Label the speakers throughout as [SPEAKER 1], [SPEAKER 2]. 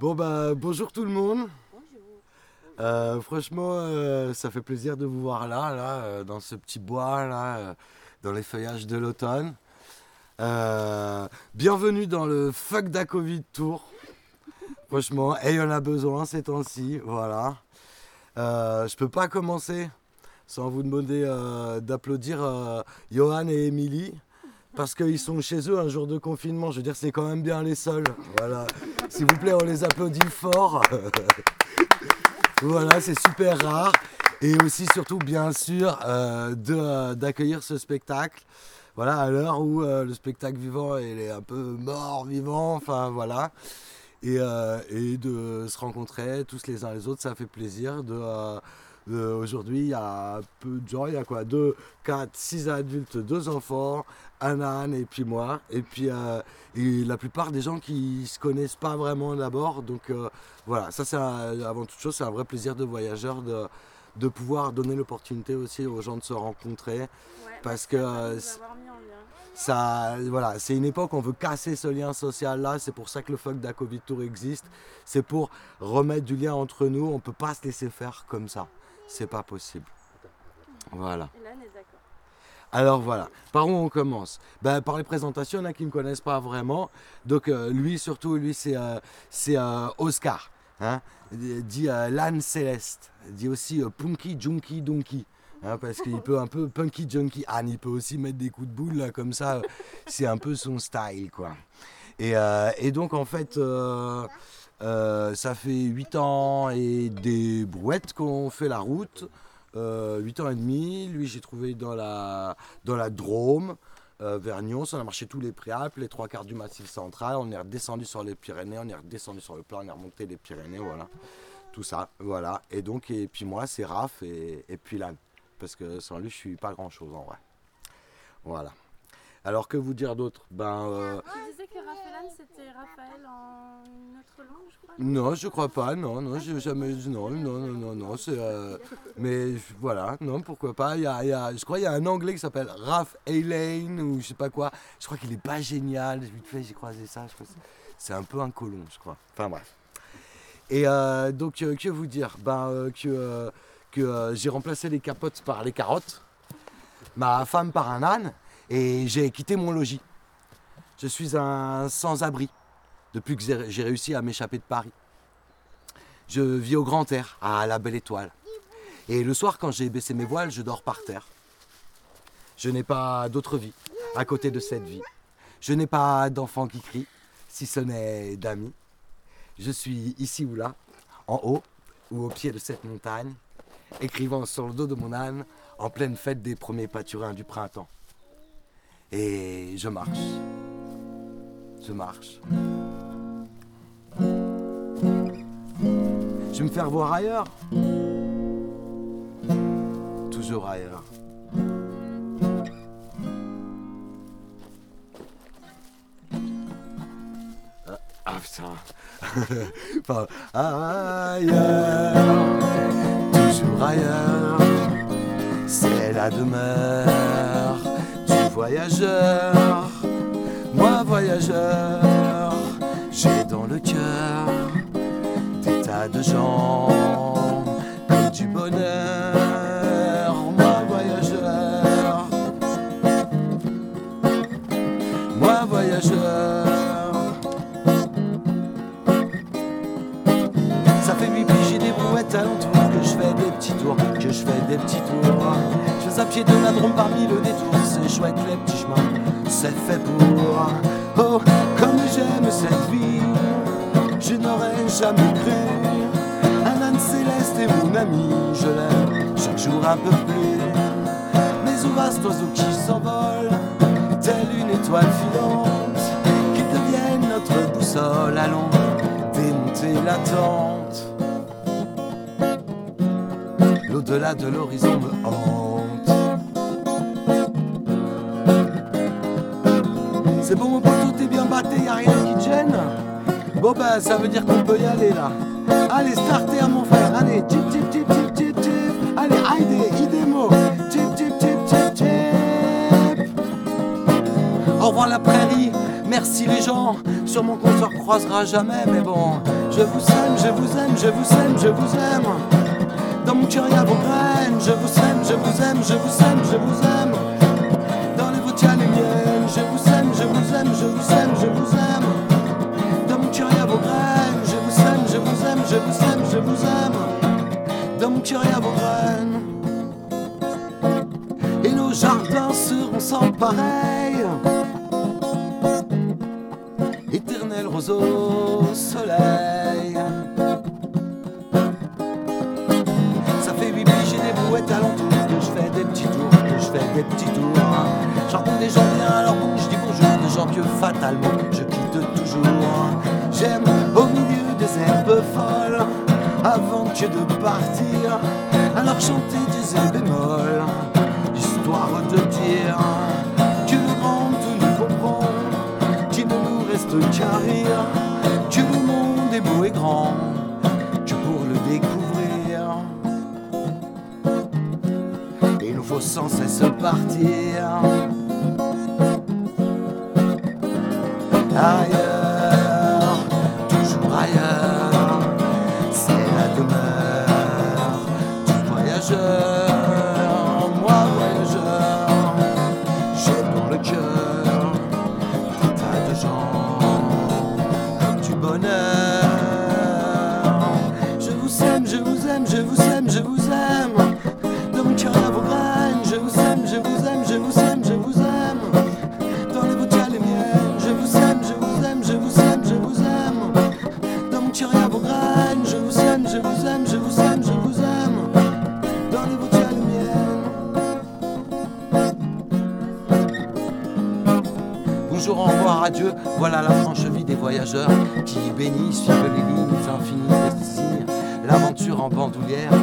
[SPEAKER 1] Bon bah bonjour tout le monde. Euh, franchement, euh, ça fait plaisir de vous voir là, là, euh, dans ce petit bois, là, dans les feuillages de l'automne. Bienvenue dans le Fuck da Covid Tour. Franchement, et il y en a besoin ces temps-ci, voilà. Je peux pas commencer sans vous demander d'applaudir Johan et Émilie. Parce qu'ils sont chez eux un jour de confinement, je veux dire, c'est quand même bien les seuls. Voilà. S'il vous plaît, on les applaudit fort. Voilà, c'est super rare. Et aussi, surtout, bien sûr, euh, euh, d'accueillir ce spectacle. Voilà, à l'heure où euh, le spectacle vivant, est un peu mort vivant. Enfin, voilà. Et, et de se rencontrer tous les uns les autres, ça fait plaisir. De, de- aujourd'hui, il y a peu de gens. Il y a quoi? 2, 4, 6 adultes, 2 enfants, âne et puis moi. Et puis, euh, et la plupart des gens qui se connaissent pas vraiment d'abord. Donc, euh, voilà, ça c'est avant toute chose, c'est un vrai plaisir de voyageur de, de pouvoir donner l'opportunité aussi aux gens de se rencontrer. Parce que euh, ça, voilà, c'est une époque où on veut casser ce lien social là. C'est pour ça que le fuck da Covid Tour existe. C'est pour remettre du lien entre nous. On peut pas se laisser faire comme ça. C'est pas possible. Voilà. Alors voilà, par où on commence? Ben, Par les présentations, il y en a qui ne me connaissent pas vraiment. Donc euh, lui, surtout, lui, c'est euh, euh, Oscar. Hein dit euh, l'âne céleste. Dit aussi Punky Junky Donkey. hein, parce qu'il peut un peu punky junky. Anne, il peut aussi mettre des coups de boule là, comme ça. c'est un peu son style, quoi. Et, et donc, en fait, ça fait 8 ans et des brouettes qu'on fait la route. Euh, 8 ans et demi. Lui, j'ai trouvé dans la, dans la Drôme, euh, vers Nyons. On a marché tous les Préalpes, les trois quarts du Massif central. On est redescendu sur les Pyrénées, on est redescendu sur le plat, on est remonté les Pyrénées, voilà. Tout ça, voilà. Et donc, et puis moi, c'est Raph et, et puis Lan. Parce que sans lui, je suis pas grand chose en vrai. Voilà. Alors, que vous dire d'autre? Ben. euh,
[SPEAKER 2] disais que Raphaël, c'était Raphaël en
[SPEAKER 1] Non, je crois pas, non, non, j'ai jamais. Non, non, non, non, non, c'est. euh, mais voilà, non, pourquoi pas. Il y a, il y a- je crois qu'il y a un anglais qui s'appelle Raph Elaine ou je sais pas quoi. Je crois qu'il est pas génial. Vite fait, j'ai croisé ça. Je c'est- un peu un colon, je crois. Enfin bref. Et euh, donc, euh, que vous dire Ben, euh, que, euh, que j'ai remplacé les capotes par les carottes, ma femme par un âne, et j'ai quitté mon logis. Je suis un sans-abri depuis que j'ai réussi à m'échapper de Paris. Je vis au grand air, à la belle étoile. Et le soir, quand j'ai baissé mes voiles, je dors par terre. Je n'ai pas d'autre vie à côté de cette vie. Je n'ai pas d'enfants qui crient, si ce n'est d'amis. Je suis ici ou là, en haut ou au pied de cette montagne, écrivant sur le dos de mon âne en pleine fête des premiers pâturins du printemps. Et je marche. Je marche. Me faire voir ailleurs. Toujours ailleurs. Ah, ah, putain. Ailleurs. Toujours ailleurs. C'est la demeure du voyageur. Moi voyageur, j'ai dans le cœur des tas de gens comme du bonheur. Moi voyageur, moi voyageur. Ça fait huit piges, des brouettes alentour Que je fais des petits tours, que je fais des petits tours Je fais à pied de la drôme parmi le détour C'est chouette les petits chemins, c'est fait pour Oh, comme j'aime cette vie Je n'aurais jamais cru. Un âne céleste est mon ami Je l'aime chaque jour un peu plus. Mais où va cet oiseau qui s'envole Telle une étoile filante Qu'il devienne notre boussole. Allons démonter la tente. L'au-delà de l'horizon me hante. C'est bon mon poteau, t'es bien batté, y'a rien qui te gêne Bon bah ça veut dire qu'on peut y aller là. Allez starter mon frère, allez tip tip tip tip tip tip Allez Heide, idemo Tip tip tip tip tip Au revoir la prairie, Merci les gens, sur mon compte on croisera jamais, mais bon, je vous aime, je vous aime, je vous aime, je vous aime. Dans mon cœur y a vos graines, je vous aime, je vous aime, je vous aime, je vous aime. Dans les vôtres les miennes, je vous aime, je vous aime, je vous aime, je vous aime. Je vous aime, je vous aime. Dans mon cœur a vos graines. Et nos jardins seront sans pareil. Éternel roseau que de partir. Alors chanter comme du bonheur. yeah.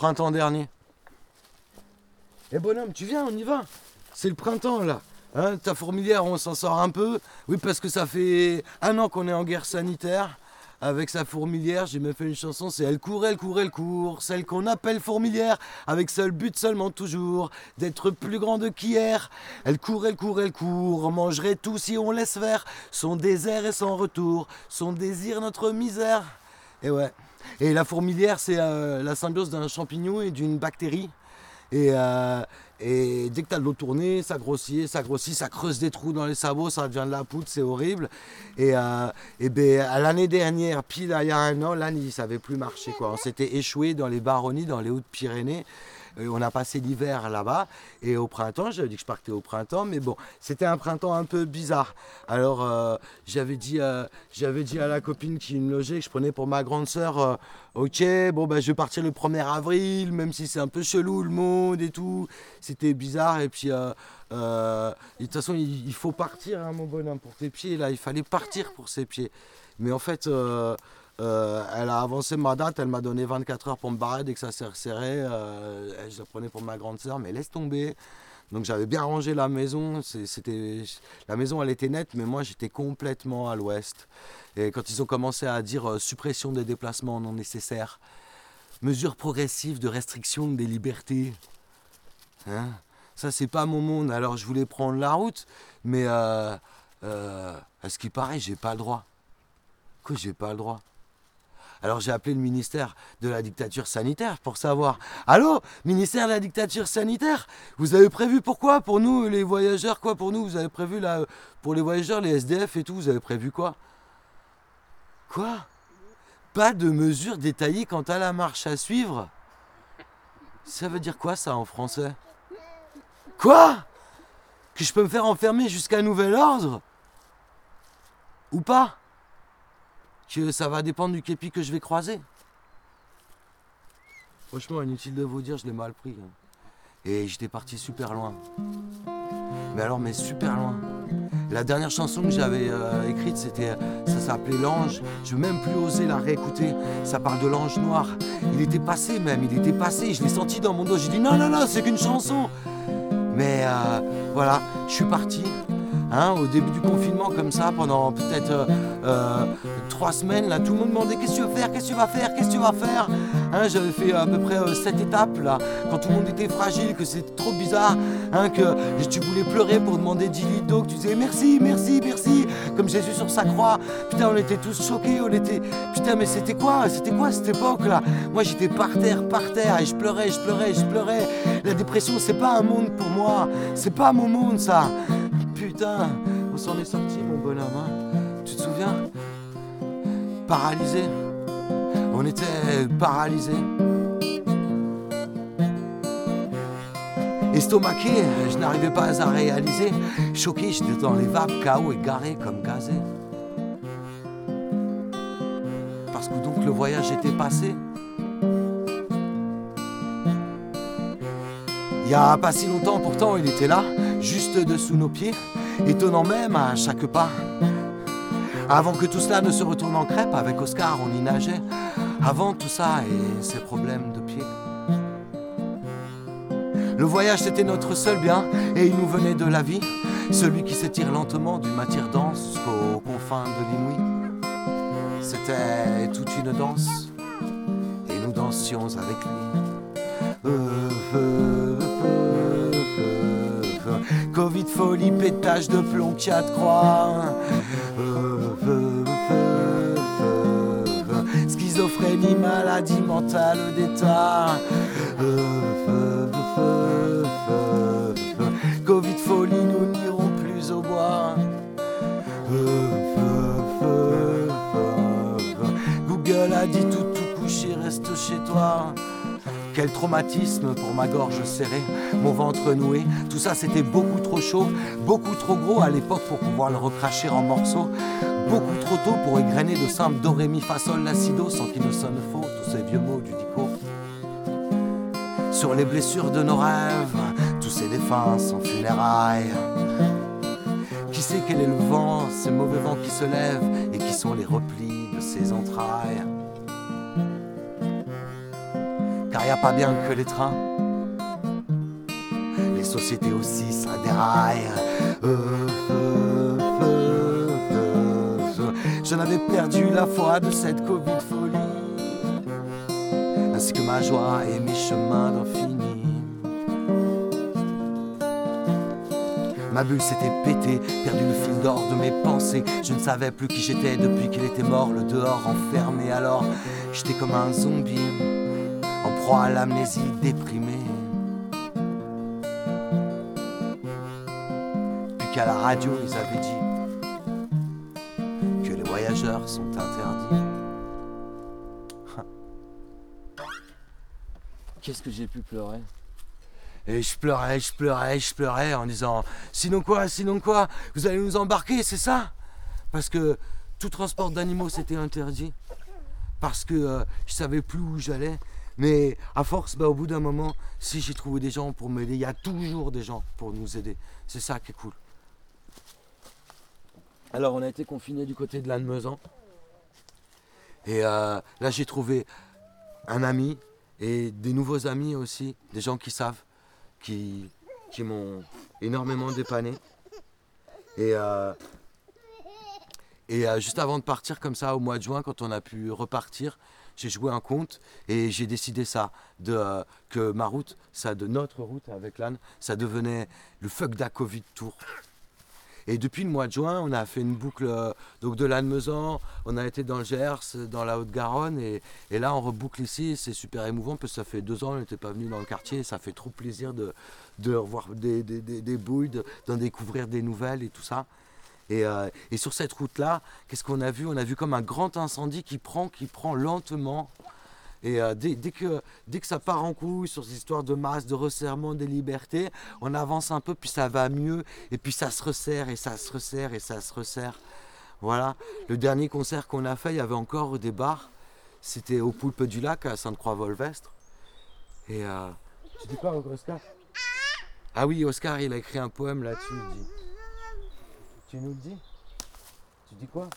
[SPEAKER 1] Printemps dernier. Eh bonhomme, tu viens, on y va. C'est le printemps là. Hein, ta fourmilière, on s'en sort un peu. Oui, parce que ça fait un an qu'on est en guerre sanitaire. Avec sa fourmilière, j'ai même fait une chanson, c'est Elle court, elle court, elle court, celle qu'on appelle fourmilière, avec seul but seulement toujours, d'être plus grande qu'hier. Elle court, elle court, elle court, mangerait tout si on laisse faire, son désert et son retour, son désir, notre misère. Et ouais. Et la fourmilière, c'est euh, la symbiose d'un champignon et d'une bactérie. Et, euh, dès que tu as de l'eau tournée, ça grossit, ça grossit, ça creuse des trous dans les sabots, ça devient de la poudre, c'est horrible. Et, euh, ben, l'année dernière, pile il y a un an, là, ça savait plus marcher. Quoi. On s'était échoué dans les baronnies, dans les Hautes-Pyrénées. Et on a passé l'hiver là-bas. Et au printemps, j'avais dit que je partais au printemps, mais bon, c'était un printemps un peu bizarre. Alors, euh, j'avais dit, euh, j'avais dit à la copine qui me logeait que je prenais pour ma grande sœur, euh, ok, bon, bah, je vais partir le 1er avril, même si c'est un peu chelou le monde et tout. C'était bizarre. Et puis, euh, euh, de toute façon, il, il faut partir, hein, mon bonhomme, pour tes pieds. Là, il fallait partir pour ses pieds. Mais en fait, euh, euh, elle a avancé ma date, elle m'a donné 24 heures pour me barrer dès que ça s'est resserré. euh, je la prenais pour ma grande sœur, mais laisse tomber. Donc j'avais bien rangé la maison. C'était la maison, elle était nette, mais moi j'étais complètement à l'ouest. Et quand ils ont commencé à dire euh, suppression des déplacements non nécessaires, mesures progressives de restriction des libertés, hein, ça c'est pas mon monde. Alors je voulais prendre la route, mais euh, euh, à ce qui paraît, j'ai pas le droit. Quoi, j'ai pas le droit? Alors j'ai appelé le ministère de la dictature sanitaire pour savoir. Allô, ministère de la dictature sanitaire Vous avez prévu pourquoi Pour nous, les voyageurs, quoi? Pour nous, vous avez prévu là, pour les voyageurs, les SDF et tout, vous avez prévu quoi? Quoi? Pas de mesures détaillées quant à la marche à suivre? Ça veut dire quoi ça en français? Quoi? Que je peux me faire enfermer jusqu'à nouvel ordre? Ou pas? Ça va dépendre du képi que je vais croiser. Franchement, inutile de vous dire, je l'ai mal pris. hein. Et j'étais parti super loin. Mais alors, mais super loin. La dernière chanson que j'avais euh, écrite, c'était, ça s'appelait L'Ange. Je veux même plus oser la réécouter. Ça parle de l'ange noir. Il était passé même, il était passé. Je l'ai senti dans mon dos. J'ai dit non, non, non, c'est qu'une chanson. Mais euh, voilà, je suis parti. Hein, au début du confinement, comme ça, pendant peut-être euh, euh, trois semaines, là, tout le monde demandait qu'est-ce que tu vas faire, qu'est-ce que tu vas faire, qu'est-ce que tu vas faire. Hein, J'avais fait à peu près euh, sept étapes là, quand tout le monde était fragile, que c'était trop bizarre, hein, que tu voulais pleurer pour demander 10 litres d'eau, que tu disais merci, merci, merci, comme Jésus sur sa croix. Putain, on était tous choqués, on était. Putain, mais c'était quoi C'était quoi cette époque là? Moi j'étais par terre, par terre, et je pleurais, je pleurais, je pleurais. La dépression, c'est pas un monde pour moi, c'est pas mon monde ça. Putain, on s'en est sorti, mon bonhomme. hein. Tu te souviens? Paralysé. On était paralysé. Estomaqué, je n'arrivais pas à réaliser. Choqué, j'étais dans les vapes, KO et garé comme gazé. Parce que donc le voyage était passé. Il y a pas si longtemps, pourtant, il était là, juste dessous nos pieds, étonnant même à chaque pas. Avant que tout cela ne se retourne en crêpe, avec Oscar, on y nageait. Avant tout ça et ses problèmes de pied. Le voyage, c'était notre seul bien, et il nous venait de la vie. Celui qui s'étire lentement d'une matière dense jusqu'aux confins de l'inouï. C'était toute une danse, et nous dansions avec lui. Euh, euh. Covid, folie, pétage de plomb, quatre croix. Schizophrénie, maladie mentale d'état. Covid, folie, nous n'irons plus au bois. Google a dit tout, tout couché, reste chez toi. Quel traumatisme pour ma gorge serrée, mon ventre noué. Tout ça c'était beaucoup trop chaud, beaucoup trop gros à l'époque pour pouvoir le recracher en morceaux. Beaucoup trop tôt pour égrener de simples do, ré, mi, fa, sans qu'il ne sonne faux tous ces vieux mots du dico. Sur les blessures de nos rêves, tous ces défunts sans funérailles. Qui sait quel est le vent, ces mauvais vents qui se lèvent et qui sont les replis de ses entrailles? A pas bien que les trains. Les sociétés aussi, ça déraille. Euh, euh, euh. J'en avais perdu la foi de cette Covid folie, ainsi que ma joie et mes chemins d'infini. Ma bulle s'était pétée, perdu le fil d'or de mes pensées. Je ne savais plus qui j'étais depuis qu'il était mort, le dehors enfermé. Alors j'étais comme un zombie proie à l'amnésie déprimée. Puis qu'à la radio, ils avaient dit que les voyageurs sont interdits. Qu'est-ce que j'ai pu pleurer? Et je pleurais, je pleurais, je pleurais en disant Sinon quoi, sinon quoi Vous allez nous embarquer, c'est ça? Parce que tout transport d'animaux c'était interdit. Parce que euh, je savais plus où j'allais. Mais à force, bah, au bout d'un moment, si j'ai trouvé des gens pour m'aider, il y a toujours des gens pour nous aider. C'est ça qui est cool. Alors on a été confinés du côté de Lannemezan. Et euh, là j'ai trouvé un ami et des nouveaux amis aussi, des gens qui savent, qui, m'ont énormément dépanné. Et, euh, euh, juste avant de partir comme ça au mois de juin, quand on a pu repartir, j'ai joué un conte et j'ai décidé ça, de, euh, que ma route, ça de notre route avec l'âne, ça devenait le fuck da Covid Tour. Et depuis le mois de juin, on a fait une boucle euh, donc de Lannemezan, on a été dans le Gers, dans la Haute-Garonne, et, et là on reboucle ici, c'est super émouvant parce que ça fait deux ans qu'on n'était pas venu dans le quartier, et ça fait trop plaisir de, de revoir des, des, des- bouilles, de- d'en découvrir des nouvelles et tout ça. Et, euh, et sur cette route-là, qu'est-ce qu'on a vu? On a vu comme un grand incendie qui prend, qui prend lentement. Et euh, dès, dès que, dès que ça part en couille sur ces histoires de masse, de resserrement des libertés, on avance un peu, puis ça va mieux, et puis ça se resserre, et ça se resserre, et ça se resserre. Voilà. Le dernier concert qu'on a fait, il y avait encore des bars. C'était au Poulpe du Lac, à Sainte-Croix-Volvestre. Et euh, tu dis quoi, Oscar? Ah oui, Oscar, il a écrit un poème là-dessus. Tu nous le dis Tu dis quoi?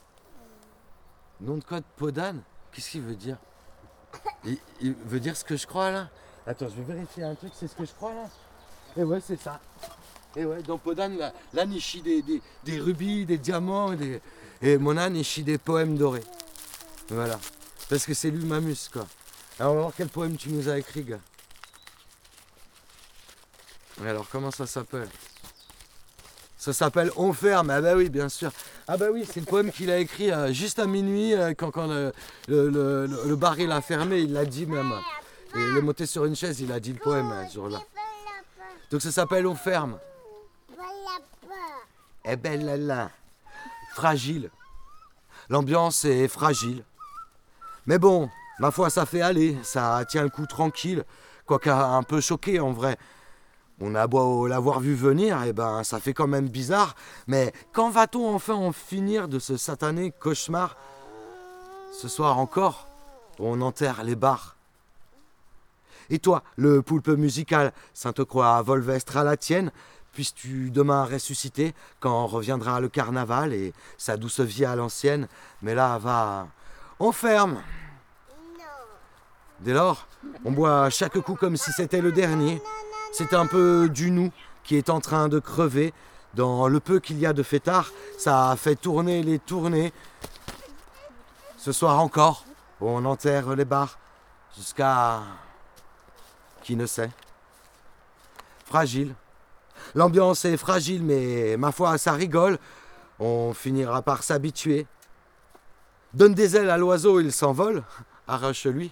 [SPEAKER 1] Nom de code Podane Qu'est-ce qu'il veut dire? Il, il veut dire ce que je crois là? Attends, je vais vérifier un truc, c'est ce que je crois là Et ouais, c'est ça. Et ouais, dans Podane, là, l'âne il chie des, des- des rubis, des diamants, des- et mon âne il chie des poèmes dorés. Voilà. Parce que c'est lui Mamus quoi. Alors on va voir quel poème tu nous as écrit, gars. Et alors comment ça s'appelle? Ça s'appelle On ferme, ah bah oui bien sûr. Ah bah oui, c'est le poème qu'il a écrit euh, juste à minuit euh, quand, le, bar il a fermé, il l'a dit même. Il est monté sur une chaise, il a dit le poème euh, ce jour-là. Donc ça s'appelle On ferme. Eh ben là là, fragile. L'ambiance est fragile. Mais bon, ma foi, ça fait aller, ça tient le coup tranquille, quoique un peu choqué en vrai. On a beau l'avoir vu venir, et ben ça fait quand même bizarre. Mais quand va-t-on enfin en finir de ce satané cauchemar? Ce soir encore, on enterre les bars. Et toi, le poulpe musical, Sainte-Croix Volvestre à la tienne, puisses-tu demain ressusciter quand reviendra le carnaval et sa douce vie à l'ancienne? Mais là, va, on ferme. Dès lors, on boit chaque coup comme si c'était le dernier. C'est un peu du nous qui est en train de crever. Dans le peu qu'il y a de fêtards, ça fait tourner les tournées. Ce soir encore, on enterre les bars jusqu'à... Qui ne sait Fragile. L'ambiance est fragile, mais ma foi, ça rigole. On finira par s'habituer. Donne des ailes à l'oiseau, il s'envole. Arrache-lui,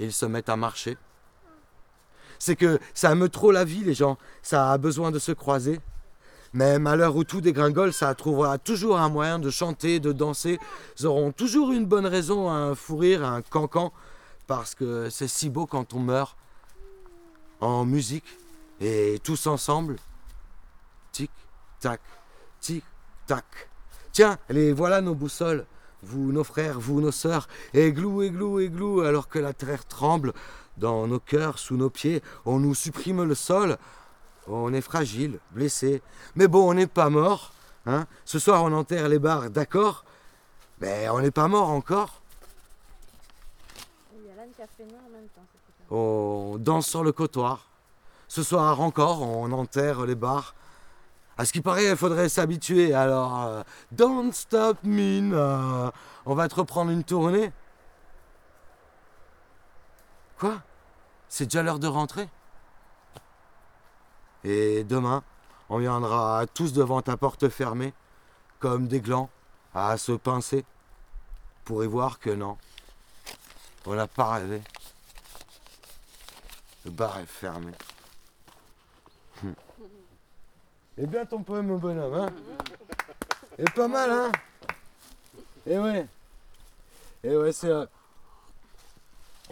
[SPEAKER 1] il se met à marcher. C'est que ça aime trop la vie, les gens. Ça a besoin de se croiser. Même à l'heure où tout dégringole, ça trouvera toujours un moyen de chanter, de danser. Ils auront toujours une bonne raison, un fou rire, un cancan. Parce que c'est si beau quand on meurt. En musique. Et tous ensemble. Tic, tac, tic, tac. Tiens, les voilà nos boussoles. Vous, nos frères, vous, nos sœurs. Églou, églou, églou, alors que la terre tremble. Dans nos cœurs, sous nos pieds, on nous supprime le sol. On est fragile, blessé. Mais bon, on n'est pas mort. Hein Ce soir, on enterre les bars, d'accord? Mais on n'est pas mort encore. On danse sur le trottoir. Ce soir encore, on enterre les bars. À ce qui paraît, il faudrait s'habituer. Alors, euh, don't stop me. on va te reprendre une tournée. Quoi? C'est déjà l'heure de rentrer? Et demain, on viendra tous devant ta porte fermée, comme des glands, à se pincer, pour y voir que non, on n'a pas rêvé. Le bar est fermé. Hum. Eh bien ton poème, mon bonhomme, hein Et pas mal, hein Eh ouais. Eh ouais, c'est... euh,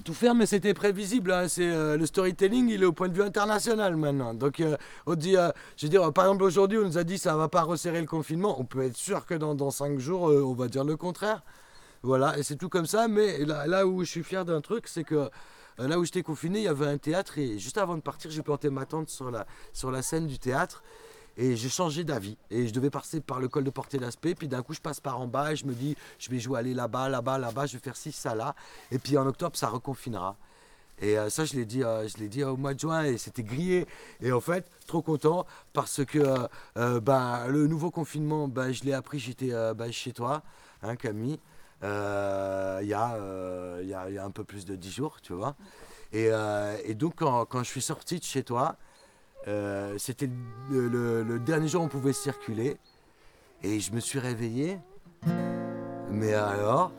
[SPEAKER 1] Tout faire, mais c'était prévisible. hein. C'est euh, le storytelling, il est au point de vue international maintenant. Donc, euh, on dit, je veux dire, par exemple, aujourd'hui, on nous a dit ça va pas resserrer le confinement. On peut être sûr que dans, cinq jours, on va dire le contraire. Voilà, et c'est tout comme ça. Mais là, là où je suis fier d'un truc, c'est que là où j'étais confiné, il y avait un théâtre et juste avant de partir, j'ai planté ma tente sur la, sur la scène du théâtre et j'ai changé d'avis. Et je devais passer par le col de portée d'aspect, puis d'un coup je passe par en bas et je me dis, je vais jouer aller là-bas, là-bas, là-bas, je vais faire ci, ça, là. Et puis en octobre, ça reconfinera. Et euh, ça, je l'ai dit, euh, je dit au mois de juin et c'était grillé. Et en fait, trop content parce que euh, euh, ben, le nouveau confinement, ben, je l'ai appris, j'étais ben, chez toi, hein, Camille, il y, a, y, a, un peu plus de 10 jours, tu vois. Et, et donc, quand, quand je suis sorti de chez toi, euh, c'était le, dernier jour où on pouvait circuler. Et je me suis réveillé. Mais alors,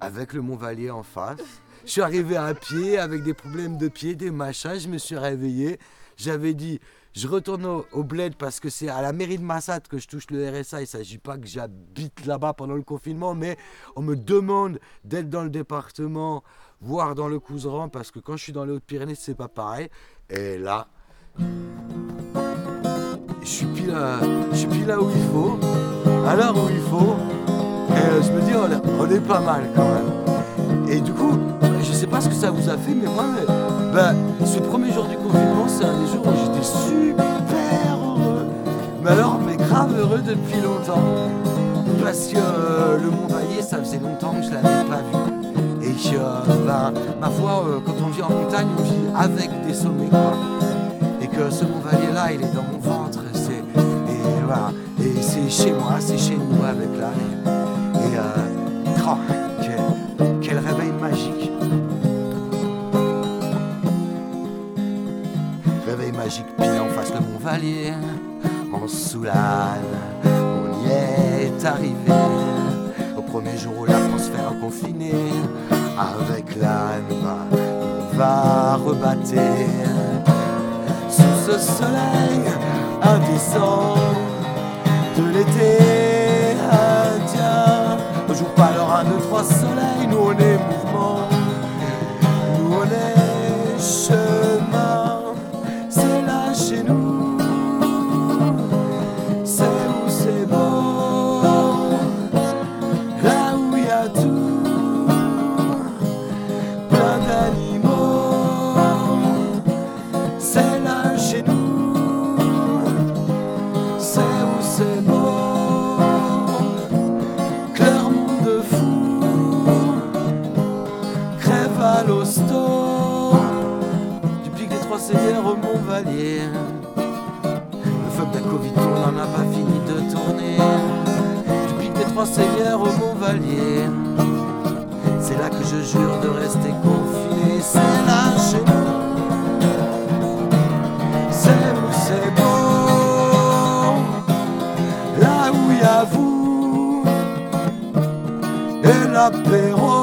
[SPEAKER 1] avec le Mont Valier en face, je suis arrivé à pied avec des problèmes de pied, des machins. Je me suis réveillé. J'avais dit, je retourne au, au bled parce que c'est à la mairie de Massat que je touche le RSA. Il ne s'agit pas que j'habite là-bas pendant le confinement, mais on me demande d'être dans le département, voire dans le Couseran, parce que quand je suis dans les Hautes-Pyrénées, c'est pas pareil. Et là, je suis pile, je suis là où il faut, à l'heure où il faut. Et euh, je me dis, on, est pas mal quand même. Et du coup, je sais pas ce que ça vous a fait, mais moi, ben, ce premier jour du confinement, c'est un des jours où j'étais super heureux. Mais alors, mais grave heureux depuis longtemps. Parce que euh, le Mont Vaillé, ça faisait longtemps que je l'avais pas vu. Et ben, ma foi, quand on vit en montagne, on vit avec des sommets. Quoi que ce Montvalier-là, il est dans mon ventre. C'est, et voilà, et c'est chez moi, c'est chez nous avec là. Et, euh, quel, réveil magique. Réveil magique, pile en face le Montvalier, en Soulane, on y est arrivé. Au premier jour où la France fait confinée, avec l'âne, on va rebattre ce soleil indécent de l'été ah, indien. Joue pas leur 1, 2, 3 soleil, nous on est mouvement. cavalier. Le Covid d'Acovito n'en a pas fini de tourner. Du pic des trois seigneurs au Montvalier. C'est là que je jure de rester confiné. C'est là chez nous. C'est où c'est beau. Là où il y a vous. Et l'apéro.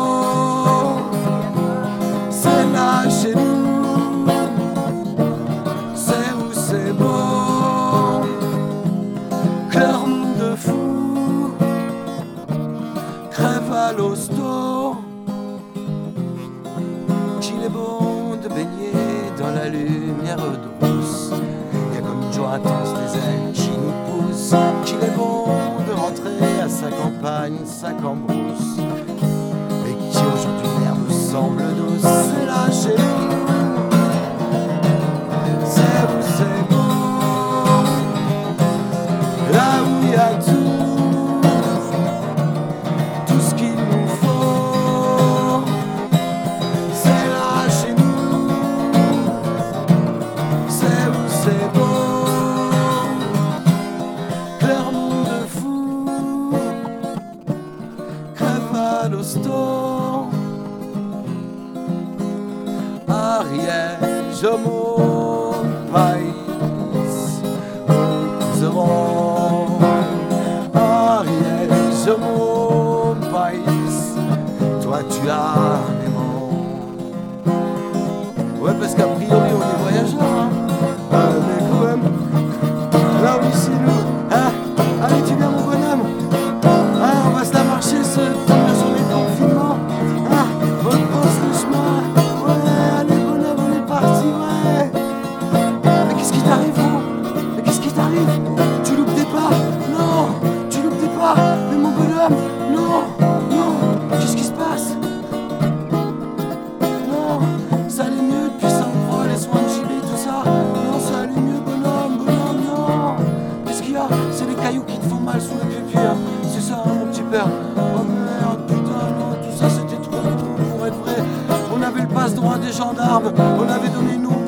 [SPEAKER 1] gendarmes, on avait donné nous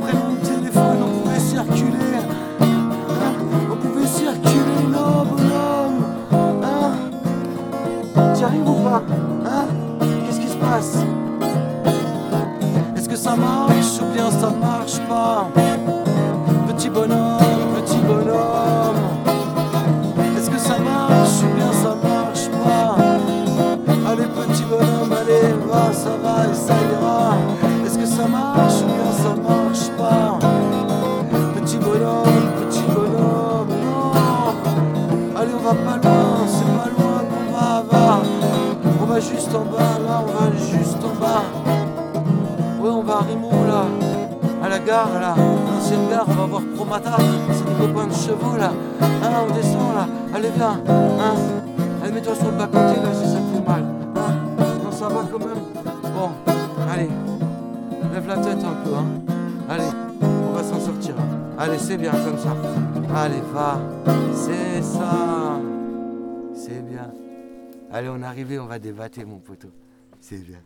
[SPEAKER 1] Allez, va. C'est ça. C'est bien. Allez, on est arrivé, on va débattre, mon poteau. C'est bien.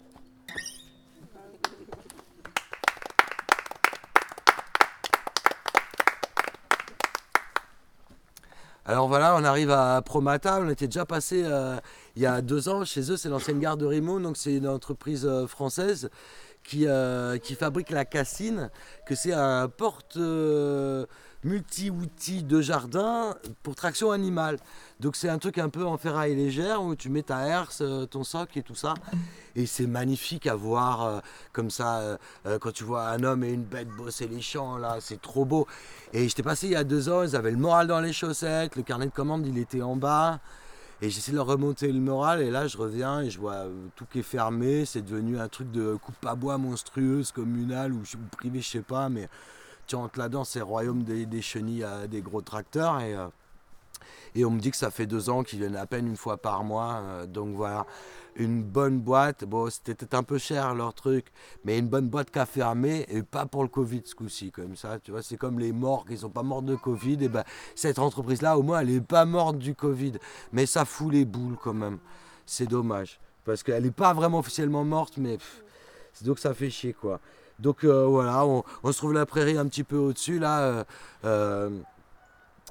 [SPEAKER 1] Alors voilà, on arrive à Promata. On était déjà passé euh, il y a deux ans chez eux. C'est l'ancienne gare de Rimont, donc c'est une entreprise euh, française qui, euh, qui fabrique la cassine, que c'est un porte multi-outils de jardin pour traction animale. Donc c'est un truc un peu en ferraille légère où tu mets ta herse, ton soc et tout ça. Et c'est magnifique à voir euh, comme ça, euh, euh, quand tu vois un homme et une bête bosser les champs, là, c'est trop beau. Et j'étais passé il y a deux ans, ils avaient le moral dans les chaussettes, le carnet de commande, il était en bas. Et j'essaie de leur remonter le moral, et là je reviens et je vois tout qui est fermé, c'est devenu un truc de coupe à bois monstrueuse, communale ou privé, je sais pas, mais tu rentres là-dedans, c'est royaume des, chenilles à des gros tracteurs. Et, et on me dit que ça fait deux ans qu'ils viennent à peine une fois par mois. donc voilà une bonne boîte. Bon, c'était un peu cher leur truc, mais une bonne boîte qu'a fermé et pas pour le Covid ce coup-ci, comme ça. Tu vois, c'est comme les morts qui sont pas morts de Covid. Et ben, cette entreprise-là, au moins, elle est pas morte du Covid, mais ça fout les boules quand même. C'est dommage parce qu'elle n'est pas vraiment officiellement morte, mais c'est donc ça fait chier quoi. Donc euh, voilà, on, se trouve la prairie un petit peu au-dessus là. Euh, euh,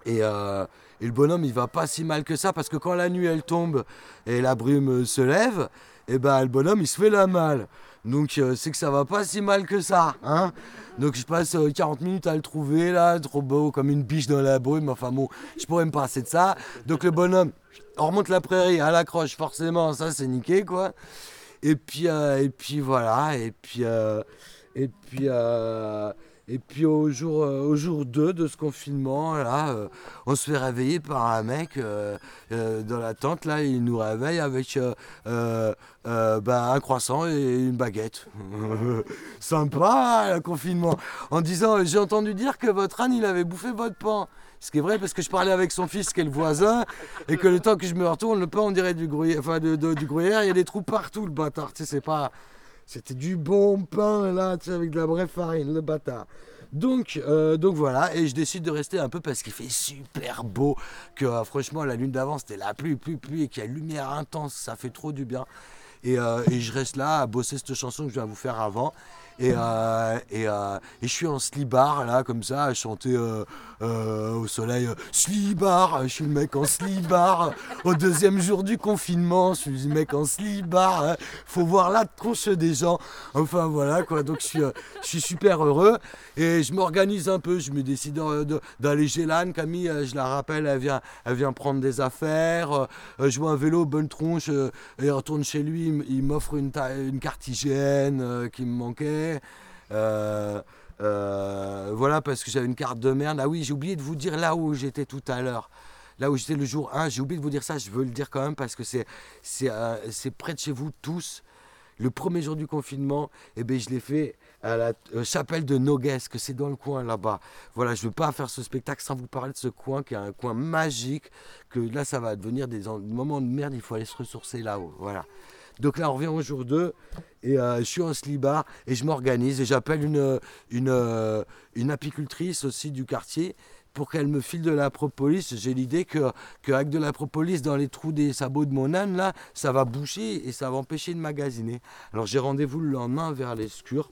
[SPEAKER 1] et, et le bonhomme, il va pas si mal que ça parce que quand la nuit elle tombe et la brume se lève, et eh ben le bonhomme il se fait la malle. Donc c'est que ça va pas si mal que ça, hein. Donc je passe 40 euh, minutes à le trouver là, trop beau comme une biche dans la brume. Enfin bon, je pourrais me passer de ça. Donc le bonhomme, on remonte la prairie à l'accroche forcément, ça c'est niqué quoi. Et puis et puis voilà, et puis et puis et puis au jour, euh, au jour 2 de ce confinement, là, euh, on se fait réveiller par un mec euh, dans la tente. Là, il nous réveille avec ben, un croissant et une baguette. Sympa, le confinement. En disant, j'ai entendu dire que votre âne, il avait bouffé votre pain. Ce qui est vrai parce que je parlais avec son fils qui est le voisin et que le temps que je me retourne, le pain on dirait du gruyère, enfin du gruyère, il y a des trous partout le bâtard. Tu sais, c'est pas, c'était du bon pain là, tu sais, avec de la vraie farine, le bâtard. Donc, euh, donc voilà, et je décide de rester un peu parce qu'il fait super beau, que euh, franchement la lune d'avant c'était la pluie, pluie, pluie, et qu'il y a lumière intense, ça fait trop du bien. Euh, et, je reste là à bosser cette chanson que je viens vous faire avant. Et, euh, euh, et, je suis en slibar, là, comme ça, à chanter euh, au soleil. slibar, je suis le mec en slibar. au deuxième jour du confinement, je suis le mec en slibar. Hein. Faut voir la tronche des gens. Enfin, voilà, quoi. Donc, je suis, super heureux. Et je m'organise un peu. Je me décide d'aller chez l'âne. Camille, je la rappelle, elle vient, elle vient prendre des affaires. je vois un vélo, bonne tronche. et retourne chez lui. Il m'offre une, une carte hygiène qui me manquait. Euh, euh, voilà, parce que j'avais une carte de merde. Ah oui, j'ai oublié de vous dire là où j'étais tout à l'heure. Là où j'étais le jour 1, j'ai oublié de vous dire ça, je veux le dire quand même parce que c'est euh, près de chez vous tous. Le premier jour du confinement, eh ben, je l'ai fait à la chapelle de Nogues, que c'est dans le coin là-bas. Voilà, je ne veux pas faire ce spectacle sans vous parler de ce coin qui est un coin magique, que là ça va devenir des moments de merde, il faut aller se ressourcer là-haut. Voilà. Donc là, on revient au jour 2 et euh, je suis en slibar et je m'organise et j'appelle une, une, euh, une apicultrice aussi du quartier pour qu'elle me file de la propolis. J'ai l'idée que, avec de la propolis dans les trous des sabots de mon âne, là, ça va boucher et ça va empêcher de magasiner. Alors j'ai rendez-vous le lendemain vers l'escure.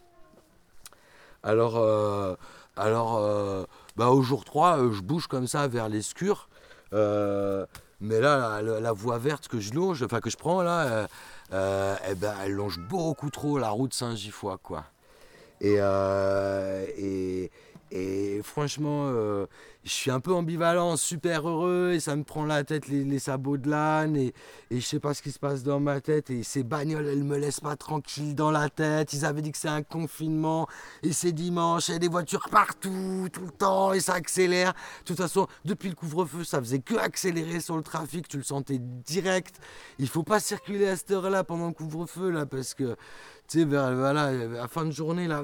[SPEAKER 1] Alors, euh, alors bah, au jour 3, je bouge comme ça vers l'escure. mais là, la, la, voie verte que je longe, enfin que je prends là, euh, eh ben, elle longe beaucoup trop la route Saint-Gifois, quoi. Et, euh, et, et franchement, euh, je suis un peu ambivalent, super heureux, et ça me prend la tête les, sabots de l'âne, et, et je sais pas ce qui se passe dans ma tête, et ces bagnoles, elles me laissent pas tranquille dans la tête. Ils avaient dit que c'est un confinement, et c'est dimanche, et des voitures partout, tout le temps, et ça accélère. De toute façon, depuis le couvre-feu, ça faisait que accélérer sur le trafic, tu le sentais direct. Il faut pas circuler à cette heure-là pendant le couvre-feu, là, parce que, tu sais, vers, voilà, à la fin de journée, là,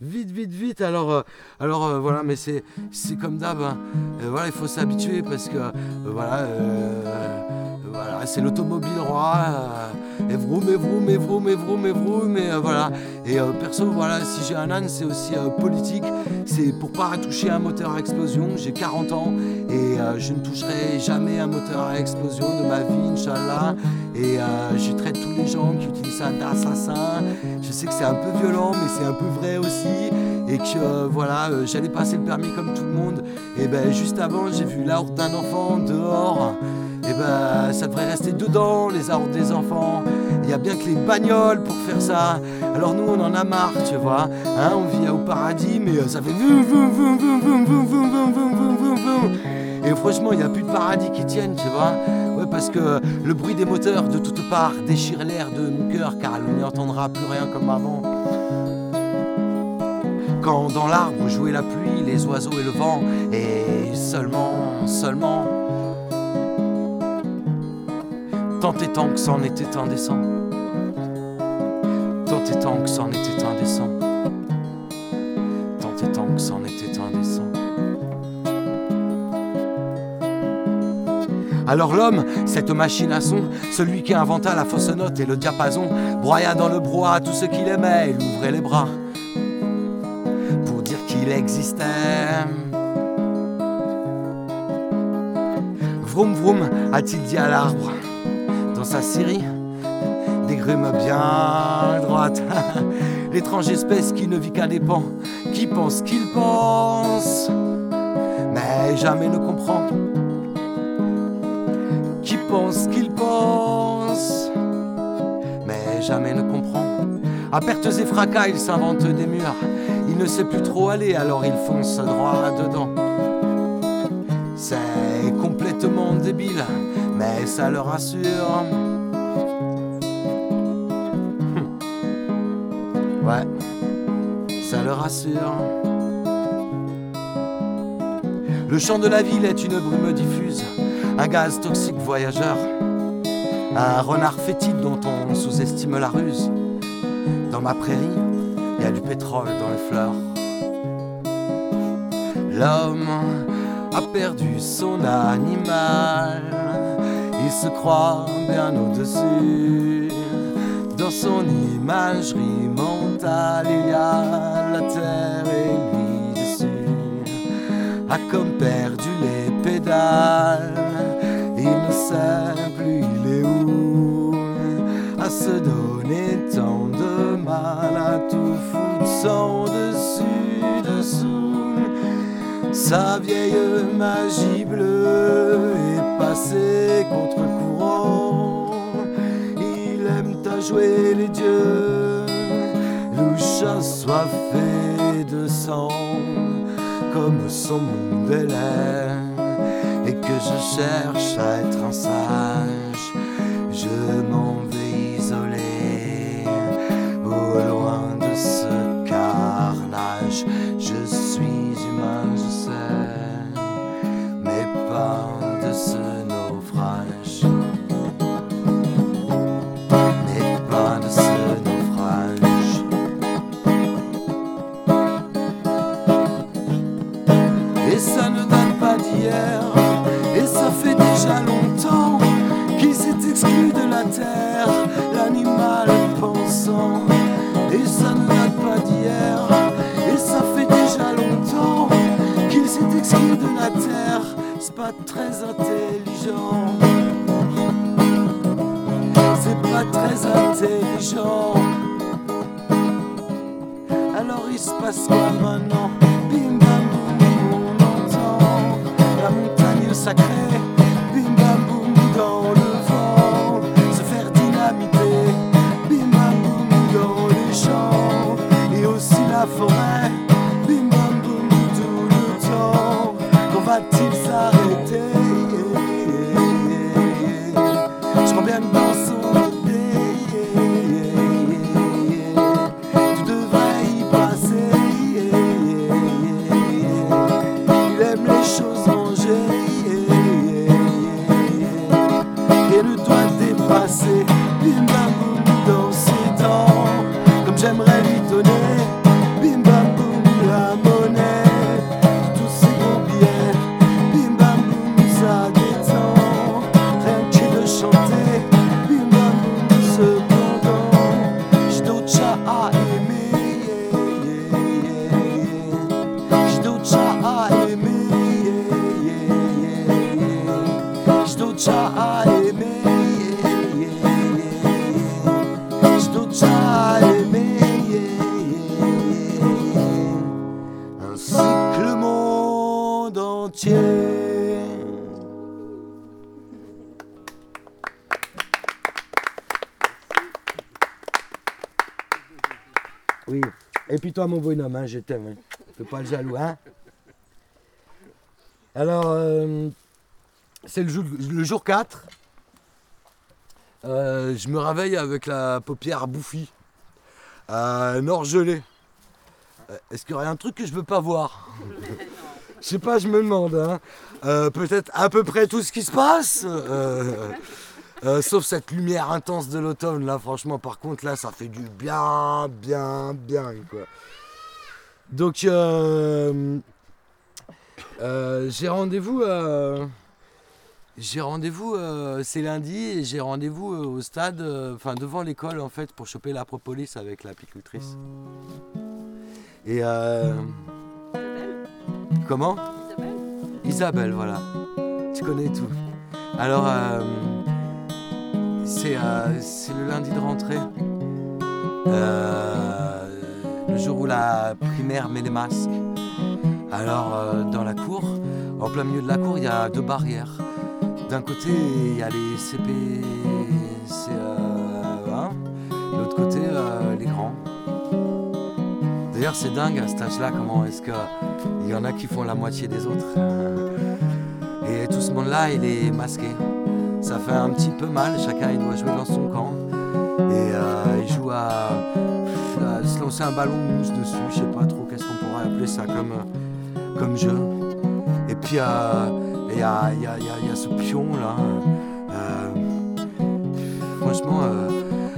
[SPEAKER 1] vite, vite, vite. Alors, euh, alors euh, voilà, mais c'est, comme d'hab. Hein. Euh, voilà, il faut s'habituer parce que voilà, voilà, c'est l'automobile roi. et vroom, et vroom, et vroom, et vroom, et vroom, et euh, voilà. Et euh, perso, voilà, si j'ai un âne, c'est aussi euh, politique. C'est pour pas toucher un moteur à explosion. J'ai 40 ans et euh, je ne toucherai jamais un moteur à explosion de ma vie, Inch'Allah. Et euh, je traite tous les gens qui utilisent ça d'assassins. Je sais que c'est un peu violent, mais c'est un peu vrai aussi. Et que euh, voilà, euh, j'allais passer le permis comme tout le monde. Et ben juste avant, j'ai vu la d'un enfant dehors et ben ça devrait rester dedans, les arbres des enfants. Il y a bien que les bagnoles pour faire ça. Alors nous, on en a marre, tu vois. Hein, on vit au paradis, mais ça fait et franchement, il n'y a plus de paradis qui tiennent, tu vois. Ouais, parce que le bruit des moteurs de toutes parts déchire l'air de mon cœur, car on n'y entendra plus rien comme avant. Quand dans l'arbre jouait la pluie, les oiseaux et le vent, et seulement, seulement. Tant et tant que c'en était indécent. Tant et tant que c'en était indécent. Tant et tant que c'en était indécent. Alors l'homme, cette machine à son, celui qui inventa la fausse note et le diapason, broya dans le brouhaha tout ce qu'il aimait, il ouvrait les bras pour dire qu'il existait. Vroom vroom, a-t-il dit à l'arbre, sa scierie, des grumes bien droites. L'étrange espèce qui ne vit qu'à des pans, qui pense qu'il pense, mais jamais ne comprend. Qui pense qu'il pense, mais jamais ne comprend. À pertes et fracas, il s'invente des murs. Il ne sait plus trop aller, alors il fonce droit dedans. C'est complètement débile, mais ça le rassure. Hum. Ouais, ça le rassure. Le chant de la ville est une brume diffuse, un gaz toxique voyageur, un renard fétide dont on sous-estime la ruse. Dans ma prairie, il y a du pétrole dans les fleurs. L'homme a perdu son animal, il se croit bien au-dessus. Dans son imagerie mentale, il y a la terre et lui dessus. A comme perdu les pédales, il ne sait plus il est où. À se donner tant de mal, à tout foutre sans dessus dessous. Sa vieille magie bleue est passée contre jouer les dieux, louche assoiffé de sang, comme son monde est et que je cherche à être un. Toi, mon bonhomme, hein, je t'aime. Pas le jaloux, hein Alors, euh, c'est le jour, le jour 4. Euh, je me réveille avec la paupière bouffie. Euh, nord gelé. Euh, Est-ce qu'il y aurait un truc que je veux pas voir? Je sais pas, je me demande. hein. Peut-être à peu près tout ce qui se passe. sauf cette lumière intense de l'automne, là, franchement, par contre, là, ça fait du bien, bien, bien, quoi. Donc, euh, euh, j'ai rendez-vous, euh, j'ai rendez-vous, euh, c'est lundi, et j'ai rendez-vous au stade, enfin, devant l'école, en fait, pour choper la propolis avec l'apicultrice. Et, euh, comment Isabelle, voilà. Tu connais tout. Alors, c'est c'est le lundi de rentrée. Euh, le jour où la primaire met les masques. Alors, euh, dans la cour, en plein milieu de la cour, il y a deux barrières. D'un côté, il y a les CP, c'est euh, hein. de l'autre côté, euh, les grands. D'ailleurs, c'est dingue à cet âge-là, comment est-ce qu'il y en a qui font la moitié des autres. Et tout ce monde-là, il est masqué. Ça fait un petit peu mal, chacun il doit jouer dans son camp. Et il joue à, un ballon de mousse dessus, je sais pas trop qu'est-ce qu'on pourrait appeler ça comme, euh, comme jeu. Et puis euh, il y, a, y a- y a- ce pion là. euh, franchement,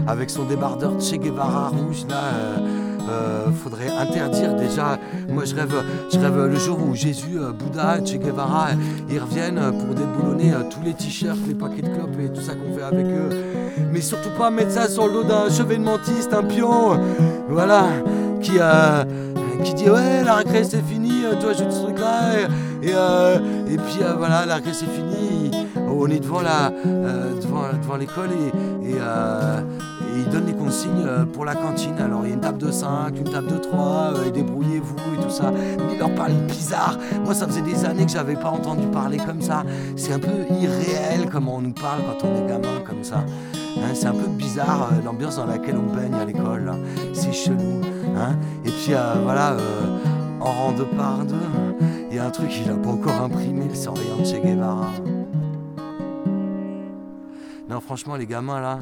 [SPEAKER 1] avec son débardeur de Che Guevara rouge là. faudrait interdire déjà. Moi, je rêve, je rêve le jour où Jésus, Bouddha, Che Guevara, ils reviennent pour déboulonner tous les t-shirts, les paquets de clopes et tout ça qu'on fait avec eux. Mais surtout pas mettre ça sur le dos d'un chevènementiste, un pion, voilà, qui euh, qui dit ouais la récré c'est fini, euh, toi joue ce truc là et, et, euh, puis voilà la récré c'est fini, on est devant la devant, devant l'école et, et, et il donne les consignes pour la cantine. Alors il y a une table de 5, une table de 3, euh, et débrouillez-vous et tout ça. Mais il leur parle bizarre. Moi ça faisait des années que j'avais pas entendu parler comme ça. C'est un peu irréel comment on nous parle quand on est gamin comme ça. Hein, c'est un peu bizarre euh, l'ambiance dans laquelle on baigne à l'école. là. C'est chelou. Hein et puis euh, voilà, euh, en rang de par deux, il y a un truc qu'il a pas encore imprimé, le surveillant de Che Guevara. Non franchement les gamins là.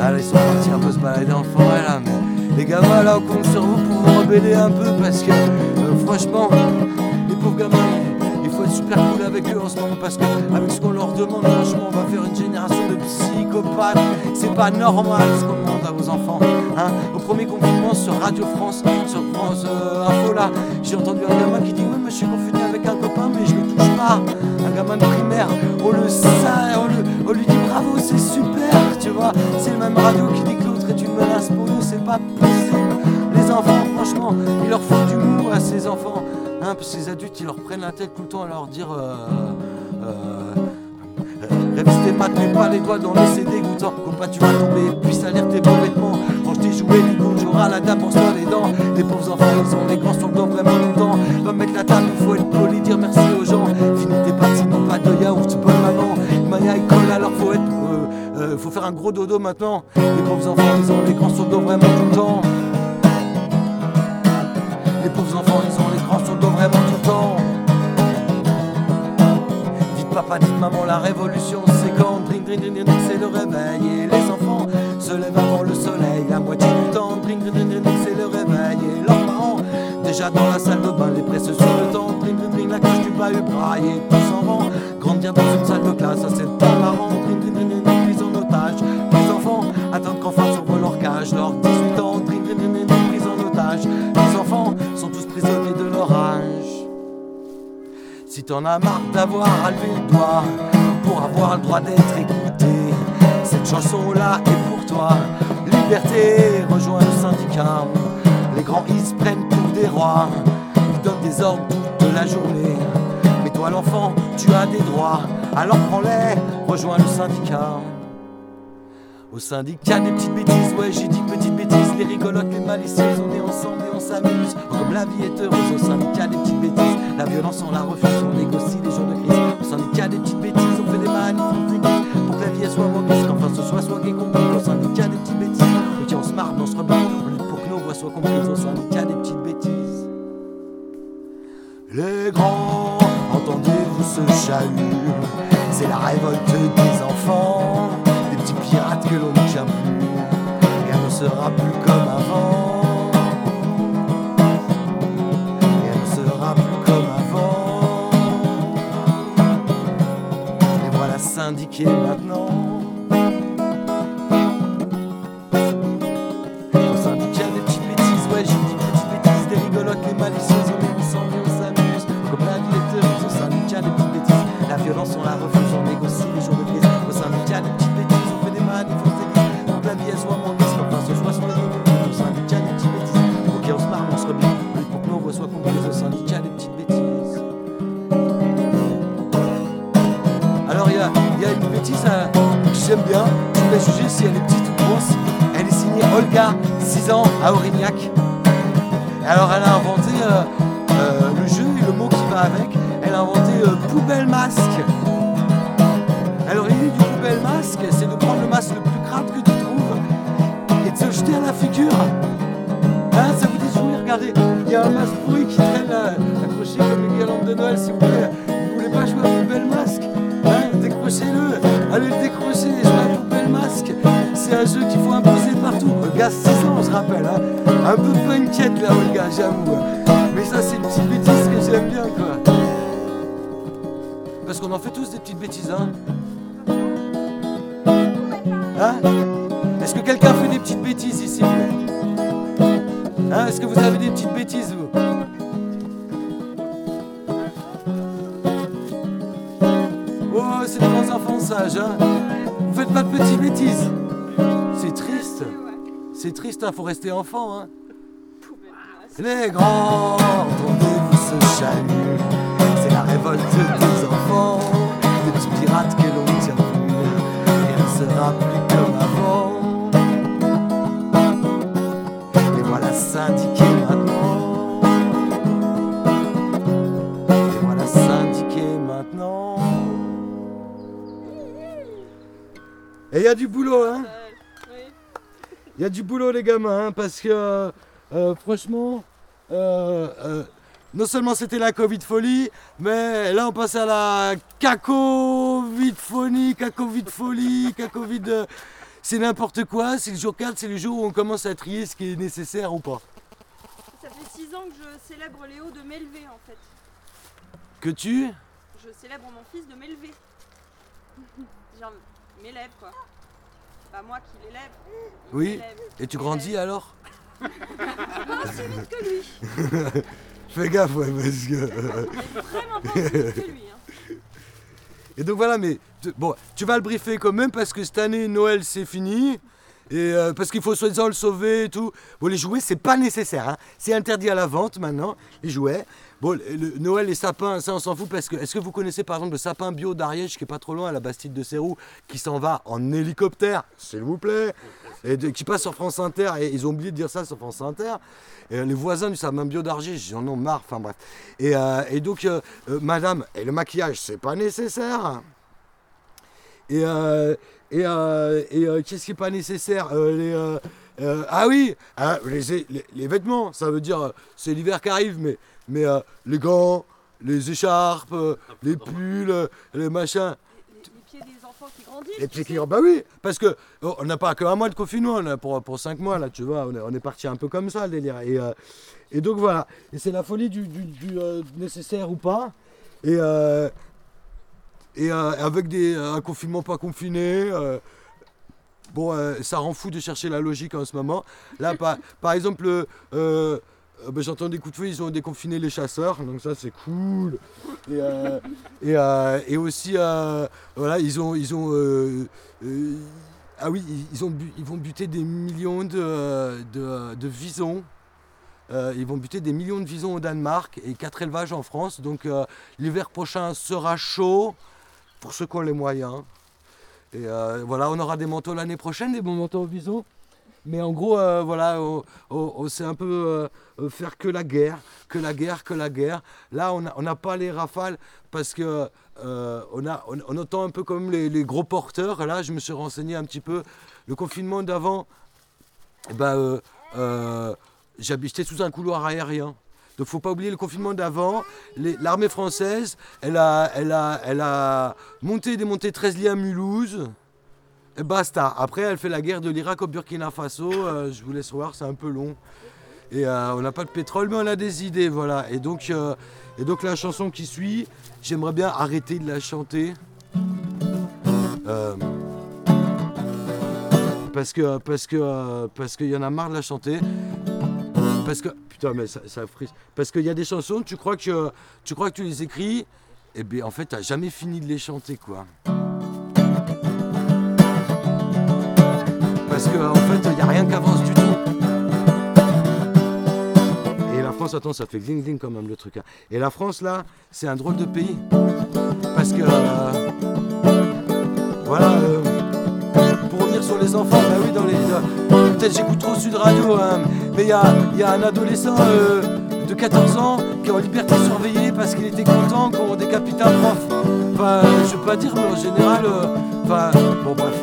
[SPEAKER 1] Ah là ils sont partis un peu se balader en forêt là mais les gamins là on compte sur vous pour vous rebeller un peu parce que franchement les pauvres gamins super cool avec eux en ce moment parce que avec ce qu'on leur demande franchement on va faire une génération de psychopathes. C'est pas normal ce qu'on demande à vos enfants hein. au premier confinement sur Radio France sur France euh, Info là j'ai entendu un gamin qui dit ouais mais je suis confiné avec un copain mais je le touche pas. Un gamin de primaire on le sait on, le- on lui dit bravo c'est super tu vois. C'est le même radio qui dit que l'autre est une menace pour nous c'est pas possible. Les enfants franchement il leur faut du mou à ces enfants hein, parce que ces adultes ils leur prennent la tête tout le temps à leur dire euh, euh, Rêve tes pattes, mets pas les doigts dans les c'est dégoûtant. Compas, tu vas tomber puis salir tes beaux vêtements. Range tes jouets, dis bonjour à la dame, pense toi les dents. Les pauvres enfants, ils ont les grands sur le dos vraiment longtemps. Va mettre la table, faut être poli, dire merci aux gens. Finis tes pâtes, sinon pas de yaourt, bonne maman. Maya, il colle, alors faut être. euh, euh, faut faire un gros dodo maintenant. Les pauvres enfants, ils ont les grands sur le dos vraiment tout le temps. Les pauvres enfants, ils ont Dites maman, la révolution c'est quand Dring, dring, dring, dring, c'est le réveil Et les enfants se lèvent avant le soleil La moitié du temps, dring, dring, dring, dring, c'est le réveil Et leurs parents, déjà dans la salle de bain Les pressent sur le temps, dring, dring, dring, la cloche du bahut braille Et tous en rang, grandir dans t'en as marre d'avoir à lever le doigt pour avoir le droit d'être écouté, cette chanson-là est pour toi. Liberté, rejoins le syndicat. Les grands ils se prennent pour des rois, ils donnent des ordres toute la journée. Mais toi l'enfant, tu as des droits, alors prends-les, rejoins le syndicat. Au syndicat des petites bêtises, ouais j'ai dit petites les rigolotes, les malicieuses, on est ensemble et on s'amuse. Comme la vie est heureuse au syndicat des petites bêtises, la violence on la refuse, on négocie les jours de crise. Au syndicat des petites bêtises, on fait des manifs, on pour que la vie soit mauvaise, qu'enfin ce soit soit gay compris. Au syndicat des petites bêtises, ok on se marre, on se rebelle, on lutte pour que nos voix soient comprises. Au syndicat des petites bêtises. Les grands, entendez-vous ce chahut? C'est la révolte des enfants, des petits pirates que l'on ne ne sera plus comme avant. Rien ne sera plus comme avant. Et voilà syndiqué maintenant. Si elle est petite ou grosse. Elle est signée Olga, 6 ans, à Aurignac. Alors elle a inventé euh, euh, le jeu et le mot qui va avec. Elle a inventé euh, poubelle masque. Alors l'idée du poubelle masque, c'est de prendre le masque le plus crade que tu trouves et de se jeter à la figure. Hein, ça vous dit jouer, regardez, il y a un masque pourri qui traîne là, accroché comme les guirlandes de Noël si vous voulez. Vous voulez pas jouer à poubelle masque Un peu punkette là, Olga, j'avoue. Mais ça, c'est une petite bêtise que j'aime bien, quoi. Parce qu'on en fait tous des petites bêtises. Hein C'est triste, hein, faut rester enfant, hein. Les grands, entendez-vous ce chahut C'est la révolte des enfants Des petits pirates que l'on tient plus. Rien ne sera plus comme avant. Et voilà syndiqué maintenant. Et voilà syndiqué maintenant. Et il y a du boulot, hein Il y a du boulot, les gamins, hein, parce que euh, franchement, euh, euh, non seulement c'était la Covid folie, mais là on passe à la cacovid folie, cacovid folie, cacovid. euh, c'est n'importe quoi, c'est le jour 4, c'est le jour où on commence à trier ce qui est nécessaire ou pas.
[SPEAKER 2] Ça fait 6 ans que je célèbre Léo de m'élever en fait.
[SPEAKER 1] Que tu?
[SPEAKER 2] Je célèbre mon fils de m'élever. Genre, m'élève quoi. Pas moi qui l'élève. il
[SPEAKER 1] Oui.
[SPEAKER 2] m'élève.
[SPEAKER 1] Et tu grandis alors
[SPEAKER 2] Pas aussi vite que lui.
[SPEAKER 1] Fais gaffe, ouais, parce que.
[SPEAKER 2] Mais vraiment pas aussi vite que lui. Hein.
[SPEAKER 1] Et donc voilà, mais tu- bon, tu vas le briefer quand même parce que cette année Noël c'est fini. Et euh, parce qu'il faut soi-disant le sauver et tout. Bon, les jouets, c'est pas nécessaire. hein. C'est interdit à la vente maintenant, les jouets. Bon, Noël, les sapins, ça on s'en fout parce que. Est-ce que vous connaissez par exemple le sapin bio d'Ariège qui est pas trop loin à la Bastide de Sérou, qui s'en va en hélicoptère, s'il vous plaît, et qui passe sur France Inter, et ils ont oublié de dire ça sur France Inter. Euh, les voisins du sapin bio d'Ariège, j'en ai marre, enfin bref. Et, euh, donc, madame, et le maquillage, c'est pas nécessaire. Et, et, euh, et, euh, qu'est-ce qui n'est pas nécessaire Euh, les, Ah oui ah, les, les- les vêtements, ça veut dire, c'est l'hiver qui arrive, mais, mais les gants, les écharpes, les pulls, les machins.
[SPEAKER 2] Les, les pieds des enfants qui grandissent.
[SPEAKER 1] Et
[SPEAKER 2] tu
[SPEAKER 1] puis,
[SPEAKER 2] sais.
[SPEAKER 1] bah oui, parce que oh, on n'a pas que un mois de confinement, on a pour, pour cinq mois, là, tu vois, on est, on est parti un peu comme ça, le délire. Et, euh, et donc voilà, et c'est la folie du, du- du, euh, nécessaire ou pas. Et, euh, et euh, avec des, un confinement pas confiné. euh, bon, euh, ça rend fou de chercher la logique en ce moment. Là, par, par exemple, euh, euh, ben, j'entends des coups de feu, ils ont déconfiné les chasseurs, donc ça c'est cool. Et, euh, et, euh, et aussi, euh, voilà, ils ont, ils ont, euh, euh, ah oui, ils- ils ont, bu- ils vont buter des millions de, de, de visons. Euh, ils vont buter des millions de visons au Danemark et quatre élevages en France. Donc euh, l'hiver prochain sera chaud pour ceux qui ont les moyens. Et euh, voilà, on aura des manteaux l'année prochaine, des bons manteaux au bison. Mais en gros, euh, voilà, on, on- on sait un peu euh, faire que la guerre, que la guerre, que la guerre. Là, on n'a pas les rafales parce que on, entend un peu comme les, gros porteurs. Là, je me suis renseigné un petit peu. Le confinement d'avant, eh ben, j'habitais sous un couloir aérien. Donc faut pas oublier le confinement d'avant. L'armée française, elle a, elle, a, elle a monté et démonté 13 lits à Mulhouse. Et basta. Après, elle fait la guerre de l'Irak au Burkina Faso. Euh, je vous laisse voir, c'est un peu long. Et euh, on n'a pas de pétrole, mais on a des idées, voilà. Et donc, euh, et donc la chanson qui suit, j'aimerais bien arrêter de la chanter. Parce que parce que parce qu'il y en a marre de la chanter. Parce que putain mais ça, frise. Parce qu'il y a des chansons, tu crois que tu crois que tu les écris, et bien en fait t'as jamais fini de les chanter quoi. Parce que en fait il n'y a rien qui avance du tout. Et la France, attends, ça fait gling gling quand même le truc. hein. Et la France là, c'est un drôle de pays. Parce que euh, voilà. euh, sur les enfants, bah oui, dans les. dans- Peut-être j'écoute trop Sud Radio, hein, mais il y a, un adolescent euh, de 14 ans qui est en liberté surveillée parce qu'il était content qu'on décapite un prof. Enfin, je veux pas dire, mais en général. euh, Enfin, bon, bref.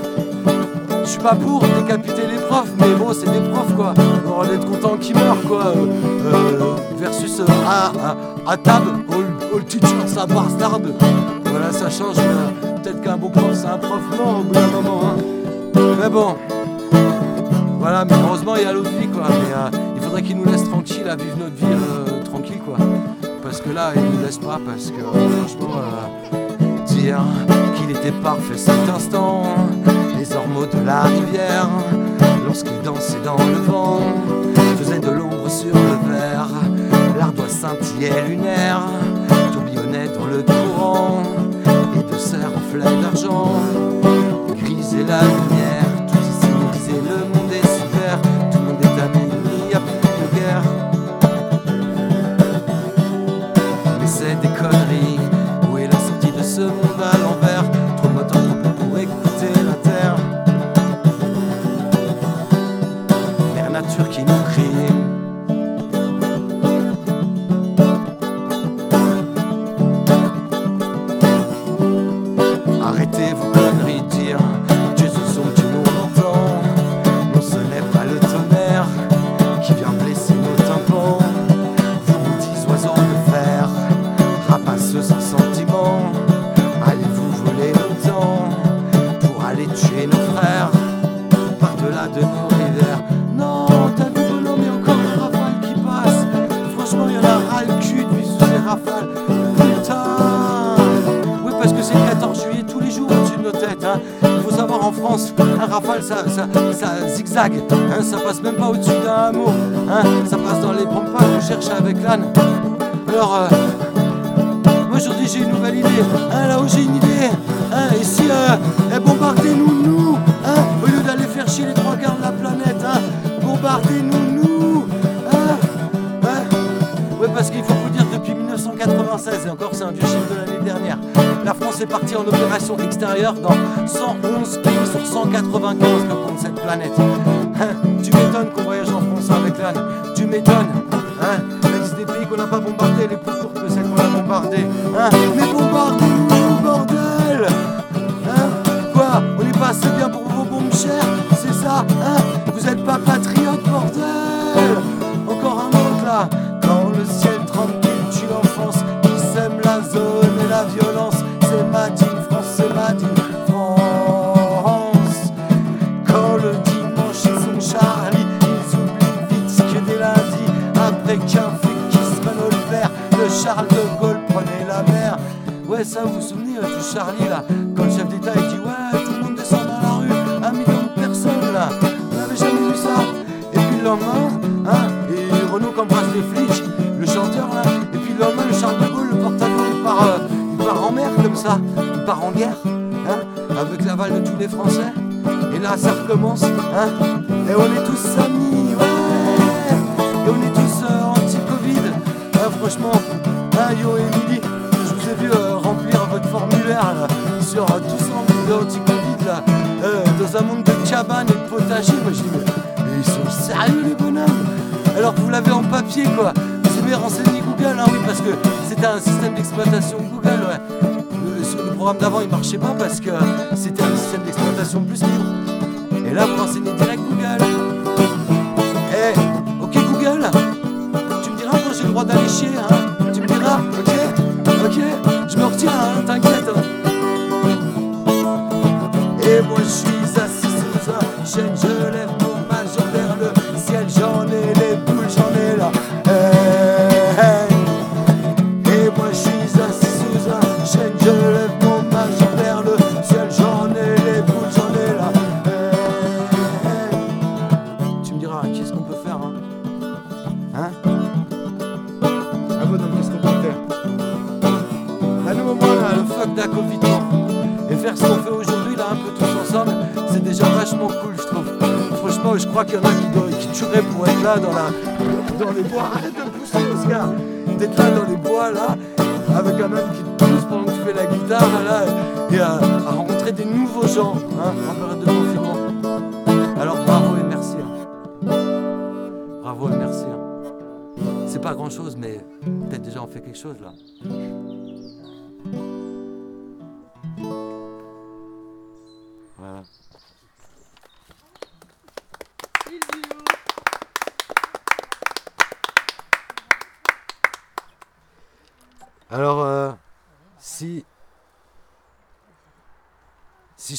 [SPEAKER 1] Je suis pas pour décapiter les profs, mais bon, c'est des profs quoi. Alors d'être content qu'ils meurent quoi. euh, euh, versus euh, à, à, à tab, all, all teacher, ça bastard. Voilà, ça change. Peut-être qu'un bon prof, c'est un prof mort au bout d'un moment. hein. Mais bon. Voilà, mais heureusement, il y a l'autre vie quoi. Mais euh, il faudrait qu'ils nous laissent tranquille à vivre notre vie euh, tranquille quoi. Parce que là, ils nous laissent pas, parce que franchement. euh, dire qu'il était parfait cet instant. Les ormeaux de la rivière, lorsqu'il dansait dans le vent, faisait de l'ombre sur le verre. L'ardoise scintillait lunaire, tourbillonnait dans le courant, et de ses reflets d'argent grisait la lumière. Ça Il part en guerre hein Avec l'aval de tous les Français Et là ça recommence hein Et on est tous amis ouais Et on est tous euh, anti-Covid Hein, Franchement Hein yo Emily je vous ai vu euh, remplir votre formulaire là, sur euh, tous en anti-Covid là. euh, dans un monde de cabanes et de potagers. Moi dis, mais, ils sont sérieux les bonhommes Alors vous l'avez en papier quoi. Vous avez renseigné Google, hein, oui, parce que c'était un système d'exploitation Google, ouais. Programme d'avant il marchait pas parce que c'était un système d'exploitation plus libre. Et là vous renseignez direct Google. Eh, ok Google, tu me diras quand j'ai le droit d'aller chier, hein tueraient pour être là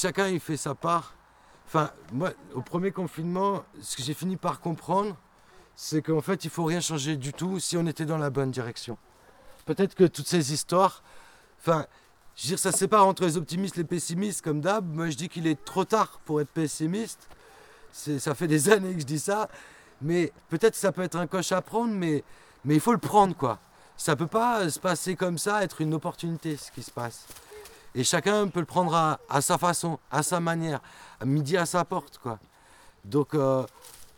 [SPEAKER 1] chacun il fait sa part, enfin, au premier confinement, ce que j'ai fini par comprendre, c'est qu'en fait, il faut rien changer du tout si on était dans la bonne direction. Peut-être que toutes ces histoires, enfin, je veux ça sépare entre les optimistes et les pessimistes, comme d'hab. Moi, je dis qu'il est trop tard pour être pessimiste. Ça fait des années que je dis ça. Mais peut-être que ça peut être un coche à prendre, mais, mais il faut le prendre, quoi ça peut pas se passer comme ça, être une opportunité ce qui se passe. Et chacun peut le prendre à, sa façon, à sa manière, à midi à sa porte, quoi. Donc, euh,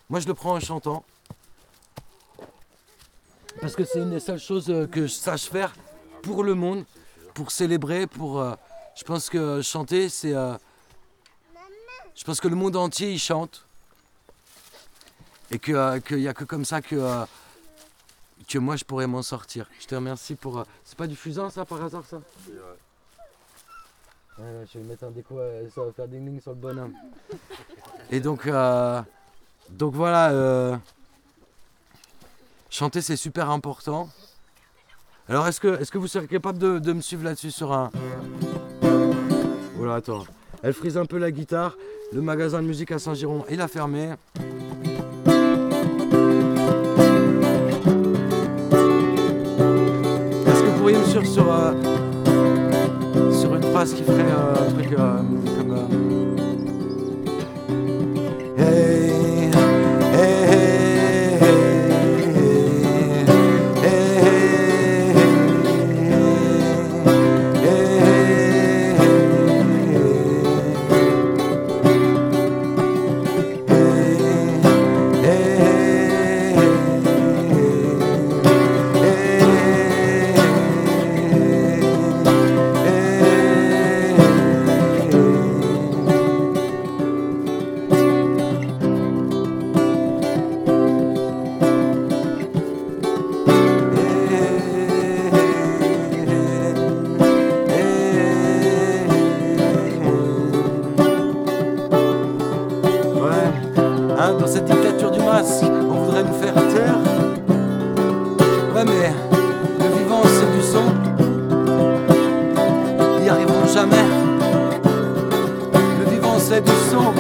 [SPEAKER 1] moi, je le prends en chantant. Parce que c'est une des seules choses euh, que je sache faire pour le monde, pour célébrer, pour. euh, je pense que chanter, c'est. je pense que le monde entier, il chante. Et qu'il n'y a que comme ça que. que moi je pourrais m'en sortir. Je te remercie pour. C'est pas du fusain ça par hasard ça? Je vais mettre un déco, euh, ça va faire ding ding sur le bonhomme. Et donc, euh, donc voilà, euh, chanter c'est super important. Alors est-ce que, est que vous serez capable de, de me suivre là-dessus sur un... Voilà, attends. Elle frise un peu la guitare. Le magasin de musique à Saint-Giron, il a fermé. Est-ce que vous pourriez me suivre sur, euh, phrase qui ferait euh, un truc hein, dans cette dictature du masque, on voudrait nous faire taire. Ouais, mais le vivant, c'est du son. N'y arriveront jamais. Le vivant, c'est du son.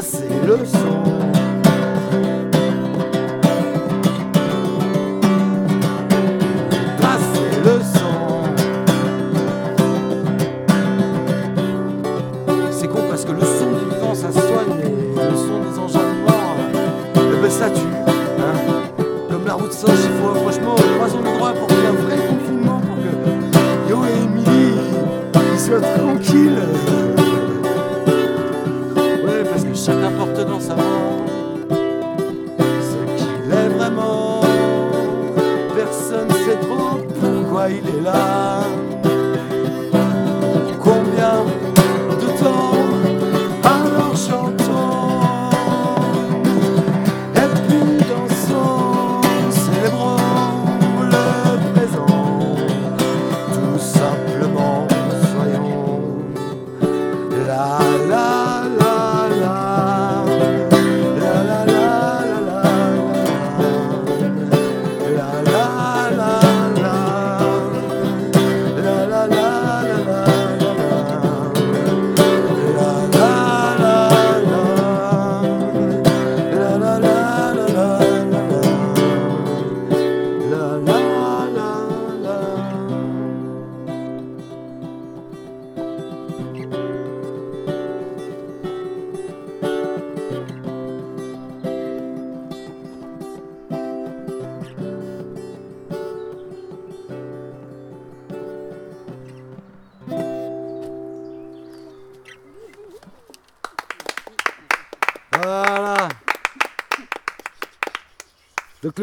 [SPEAKER 1] passer le son.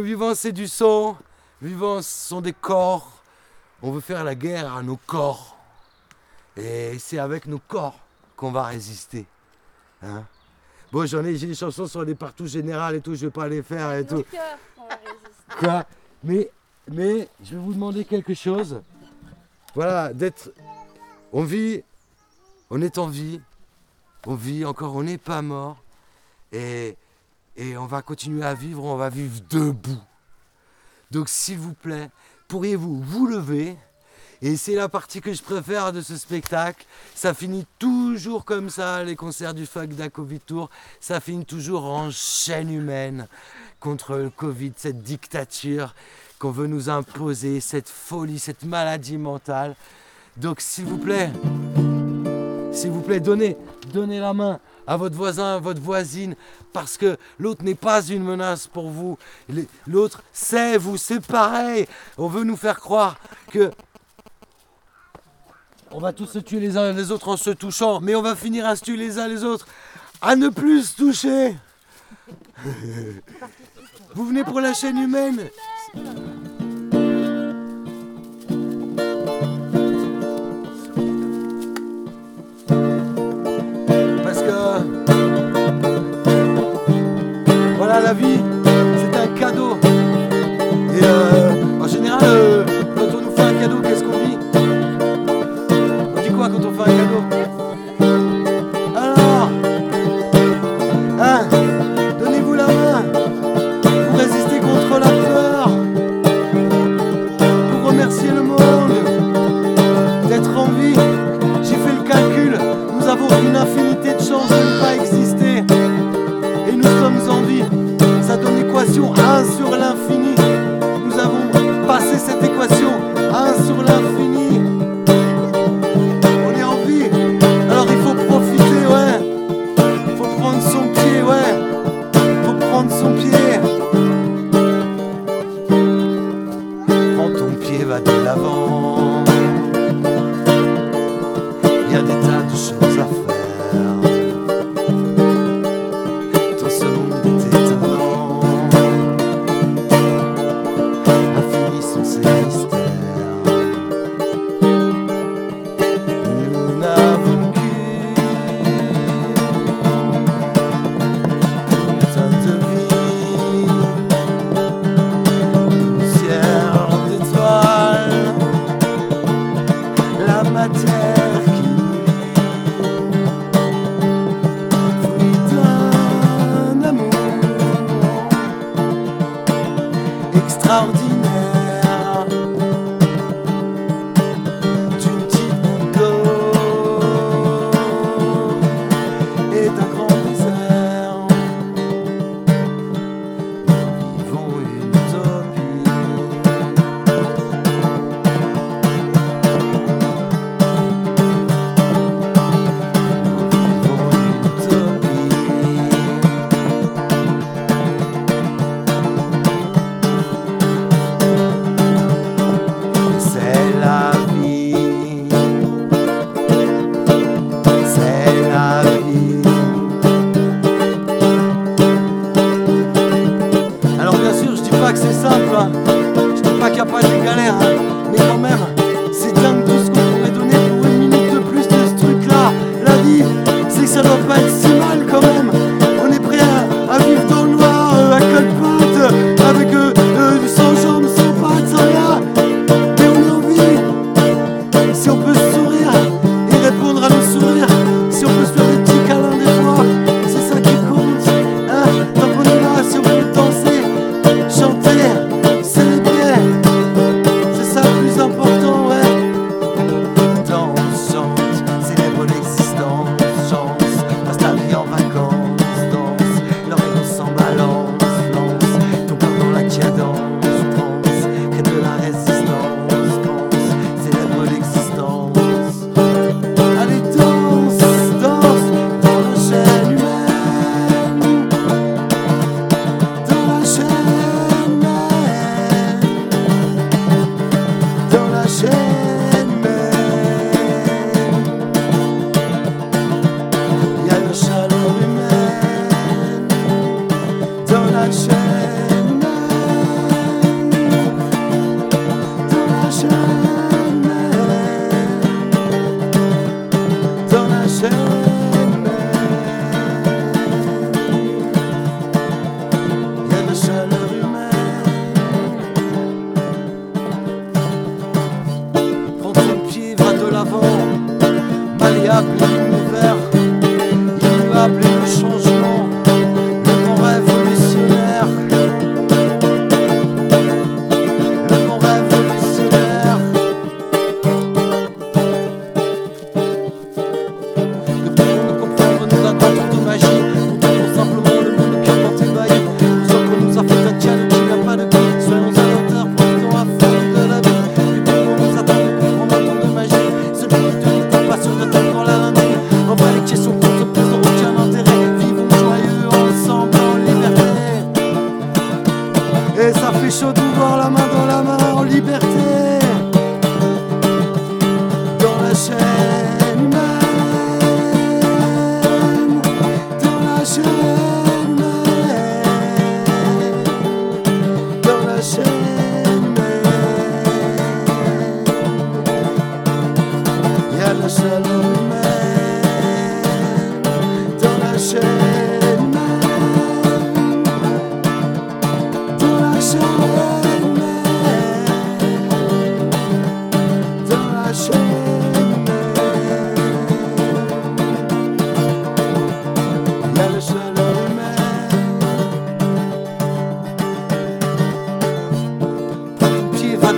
[SPEAKER 1] Vivant, c'est du sang. Le vivant, ce sont des corps. On veut faire la guerre à nos corps. Et c'est avec nos corps qu'on va résister. Hein bon, j'en ai, j'ai des chansons sur les partout générales et tout, je vais pas les faire et
[SPEAKER 2] Nos
[SPEAKER 1] tout.
[SPEAKER 2] cœurs qu'on va résister.
[SPEAKER 1] Quoi? Mais, mais je vais vous demander quelque chose. Voilà, d'être. On vit. On est en vie. On vit encore, on n'est pas mort. Et, et on va continuer à vivre, on va vivre debout. Donc s'il vous plaît, pourriez-vous vous lever? Et c'est la partie que je préfère de ce spectacle. Ça finit toujours comme ça, les concerts du Fuck da Covid Tour. Ça finit toujours en chaîne humaine contre le Covid, cette dictature qu'on veut nous imposer, cette folie, cette maladie mentale. Donc s'il vous plaît, s'il vous plaît, donnez, donnez la main à votre voisin, à votre voisine, parce que l'autre n'est pas une menace pour vous. L'autre, c'est vous, c'est pareil. On veut nous faire croire que on va tous se tuer les uns les autres en se touchant, mais on va finir à se tuer les uns les autres, à ne plus se toucher. Vous venez pour la chaîne humaine la vie,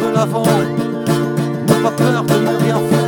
[SPEAKER 1] de l'avant. N'aie pas peur de ne